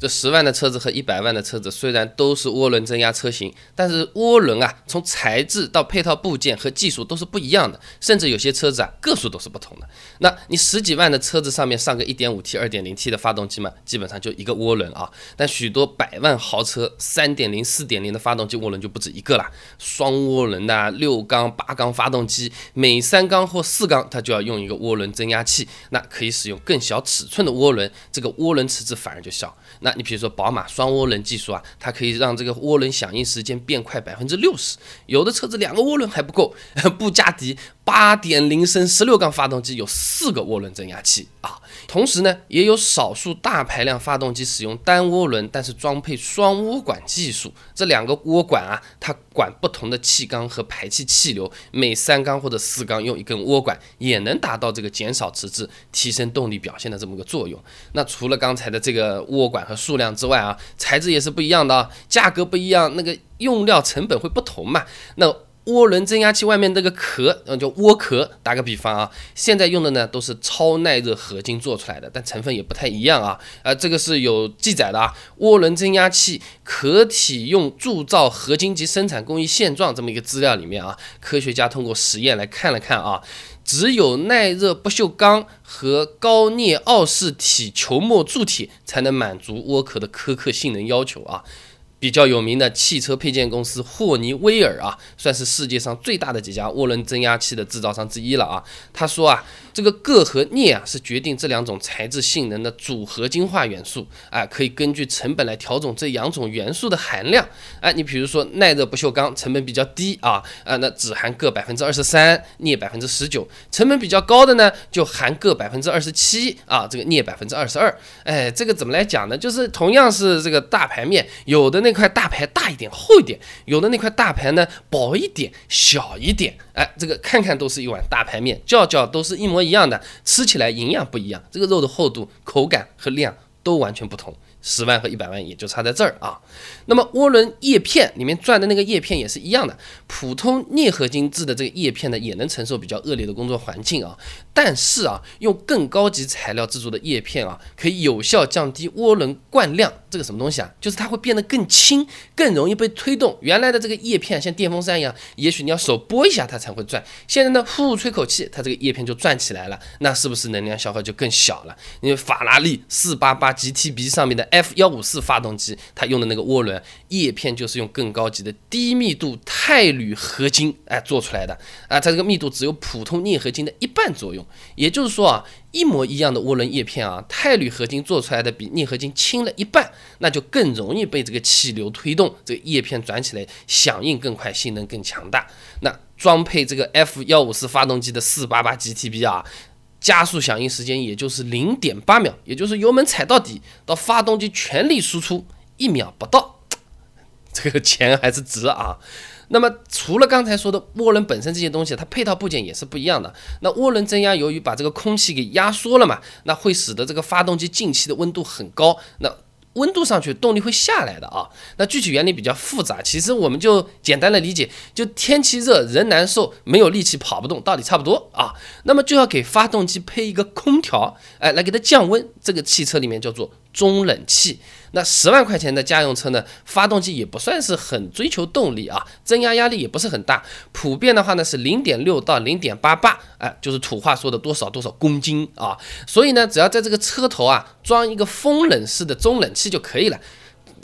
这十万的车子和一百万的车子虽然都是涡轮增压车型，但是涡轮啊，从材质到配套部件和技术都是不一样的，甚至有些车子啊个数都是不同的。那你十几万的车子上面上个 1.5T、2.0T 的发动机嘛，基本上就一个涡轮啊。但许多百万豪车3.0、4.0的发动机涡轮就不止一个了，双涡轮的六缸、八缸发动机，每三缸或四缸它就要用一个涡轮增压器，那可以使用更小尺寸的涡轮，这个涡轮迟滞反而就小。那你比如说宝马双涡轮技术啊，它可以让这个涡轮响应时间变快百分之六十。有的车子两个涡轮还不够，布加迪八点零升十六缸发动机有四个涡轮增压器啊。同时呢，也有少数大排量发动机使用单涡轮，但是装配双涡管技术。这两个涡管啊，它管不同的气缸和排气气流，每三缸或者四缸用一根涡管，也能达到这个减少迟滞、提升动力表现的这么个作用。那除了刚才的这个涡管和数量之外啊，材质也是不一样的啊，价格不一样，那个用料成本会不同嘛？那。涡轮增压器外面那个壳，嗯，叫涡壳。打个比方啊，现在用的呢都是超耐热合金做出来的，但成分也不太一样啊。呃，这个是有记载的啊。涡轮增压器壳体用铸造合金及生产工艺现状这么一个资料里面啊，科学家通过实验来看了看啊，只有耐热不锈钢和高镍奥氏体球膜铸铁才能满足涡壳的苛刻性能要求啊。比较有名的汽车配件公司霍尼韦尔啊，算是世界上最大的几家涡轮增压器的制造商之一了啊。他说啊。这个铬和镍啊，是决定这两种材质性能的主合金化元素啊，可以根据成本来调整这两种元素的含量。哎，你比如说耐热不锈钢成本比较低啊，啊，那只含铬百分之二十三，镍百分之十九。成本比较高的呢，就含铬百分之二十七啊，这个镍百分之二十二。哎，这个怎么来讲呢？就是同样是这个大排面，有的那块大排大一点、厚一点，有的那块大排呢薄一点、小一点。哎，这个看看都是一碗大排面，叫叫都是一模一样的，吃起来营养不一样，这个肉的厚度、口感和量都完全不同。十万和一百万也就差在这儿啊。那么涡轮叶片里面转的那个叶片也是一样的，普通镍合金制的这个叶片呢，也能承受比较恶劣的工作环境啊。但是啊，用更高级材料制作的叶片啊，可以有效降低涡轮惯量。这个什么东西啊？就是它会变得更轻，更容易被推动。原来的这个叶片像电风扇一样，也许你要手拨一下它才会转。现在呢，呼吹口气，它这个叶片就转起来了。那是不是能量消耗就更小了？因为法拉利四八八 GTB 上面的 F 幺五四发动机，它用的那个涡轮叶片就是用更高级的低密度钛铝合金哎做出来的啊，它这个密度只有普通镍合金的一半左右。也就是说啊。一模一样的涡轮叶片啊，钛铝合金做出来的比镍合金轻了一半，那就更容易被这个气流推动，这个叶片转起来响应更快，性能更强大。那装配这个 F 幺五四发动机的四八八 GTB 啊，加速响应时间也就是零点八秒，也就是油门踩到底到发动机全力输出一秒不到，这个钱还是值啊。那么除了刚才说的涡轮本身这些东西，它配套部件也是不一样的。那涡轮增压由于把这个空气给压缩了嘛，那会使得这个发动机进气的温度很高，那温度上去动力会下来的啊。那具体原理比较复杂，其实我们就简单的理解，就天气热人难受，没有力气跑不动，道理差不多啊。那么就要给发动机配一个空调，哎，来给它降温。这个汽车里面叫做中冷器。那十万块钱的家用车呢，发动机也不算是很追求动力啊，增压压力也不是很大，普遍的话呢是零点六到零点八八，哎，就是土话说的多少多少公斤啊，所以呢，只要在这个车头啊装一个风冷式的中冷器就可以了。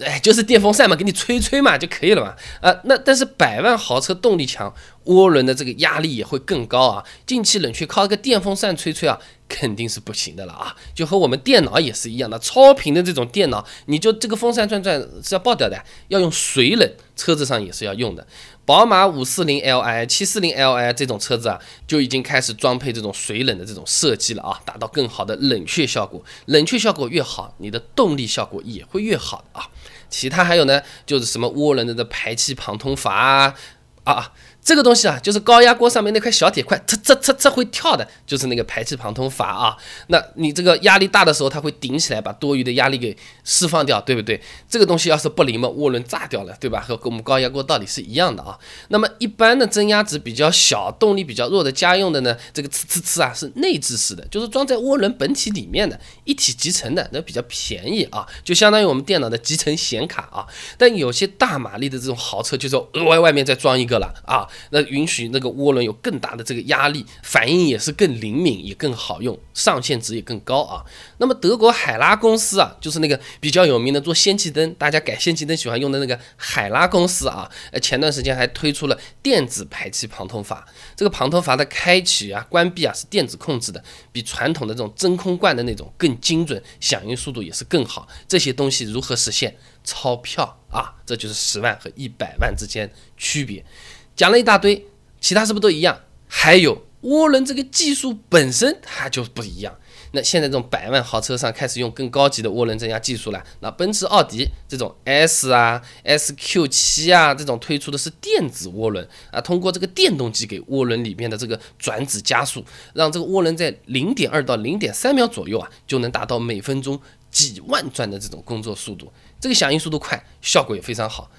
哎，就是电风扇嘛，给你吹吹嘛就可以了嘛。啊，那但是百万豪车动力强，涡轮的这个压力也会更高啊。进气冷却靠一个电风扇吹吹啊，肯定是不行的了啊。就和我们电脑也是一样的，超频的这种电脑，你就这个风扇转转是要爆掉的，要用水冷，车子上也是要用的。宝马五四零 Li、七四零 Li 这种车子啊，就已经开始装配这种水冷的这种设计了啊，达到更好的冷却效果。冷却效果越好，你的动力效果也会越好啊。其他还有呢，就是什么涡轮的这排气旁通阀啊啊。这个东西啊，就是高压锅上面那块小铁块，呲呲呲呲会跳的，就是那个排气旁通阀啊。那你这个压力大的时候，它会顶起来，把多余的压力给释放掉，对不对？这个东西要是不灵嘛，涡轮炸掉了，对吧？和我们高压锅道理是一样的啊。那么一般的增压值比较小、动力比较弱的家用的呢，这个呲呲呲啊是内置式的，就是装在涡轮本体里面的，一体集成的，那比较便宜啊，就相当于我们电脑的集成显卡啊。但有些大马力的这种豪车，就是额外外面再装一个了啊。那允许那个涡轮有更大的这个压力，反应也是更灵敏，也更好用，上限值也更高啊。那么德国海拉公司啊，就是那个比较有名的做氙气灯，大家改氙气灯喜欢用的那个海拉公司啊，呃，前段时间还推出了电子排气旁通阀。这个旁通阀的开启啊、关闭啊是电子控制的，比传统的这种真空罐的那种更精准，响应速度也是更好。这些东西如何实现？钞票啊，这就是十万和一百万之间区别。讲了一大堆，其他是不是都一样？还有涡轮这个技术本身它就不一样。那现在这种百万豪车上开始用更高级的涡轮增压技术了。那奔驰、奥迪这种 S 啊、SQ7 啊这种推出的是电子涡轮啊，通过这个电动机给涡轮里面的这个转子加速，让这个涡轮在零点二到零点三秒左右啊，就能达到每分钟几万转的这种工作速度。这个响应速度快，效果也非常好。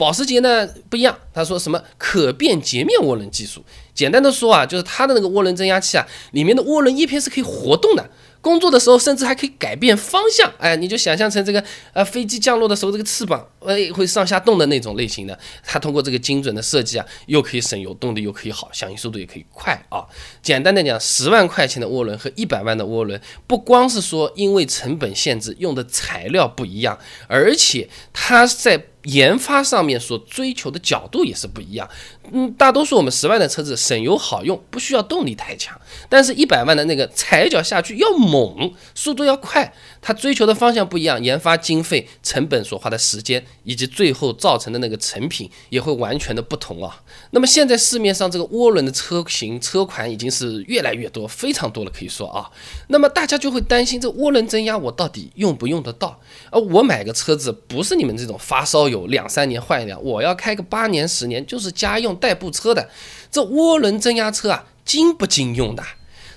保时捷呢不一样，他说什么可变截面涡轮技术？简单的说啊，就是它的那个涡轮增压器啊，里面的涡轮叶片是可以活动的。工作的时候甚至还可以改变方向，哎，你就想象成这个呃飞机降落的时候这个翅膀哎会上下动的那种类型的。它通过这个精准的设计啊，又可以省油，动力又可以好，响应速度也可以快啊。简单的讲，十万块钱的涡轮和一百万的涡轮，不光是说因为成本限制用的材料不一样，而且它在研发上面所追求的角度也是不一样。嗯，大多数我们十万的车子省油好用，不需要动力太强，但是一百万的那个踩脚下去要猛，速度要快，它追求的方向不一样，研发经费、成本所花的时间，以及最后造成的那个成品也会完全的不同啊。那么现在市面上这个涡轮的车型车款已经是越来越多，非常多了，可以说啊。那么大家就会担心这涡轮增压我到底用不用得到？而我买个车子不是你们这种发烧有两三年换一辆，我要开个八年十年，就是家用。代步车的这涡轮增压车啊，经不经用的？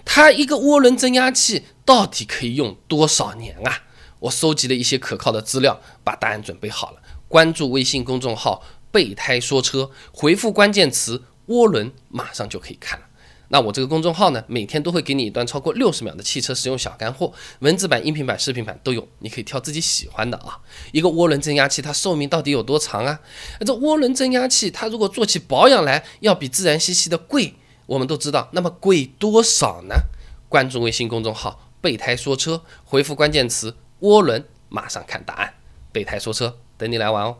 它一个涡轮增压器到底可以用多少年啊？我收集了一些可靠的资料，把答案准备好了。关注微信公众号“备胎说车”，回复关键词“涡轮”，马上就可以看了。那我这个公众号呢，每天都会给你一段超过六十秒的汽车实用小干货，文字版、音频版、视频版都有，你可以挑自己喜欢的啊。一个涡轮增压器它寿命到底有多长啊？这涡轮增压器它如果做起保养来要比自然吸气的贵，我们都知道，那么贵多少呢？关注微信公众号“备胎说车”，回复关键词“涡轮”，马上看答案。备胎说车，等你来玩哦。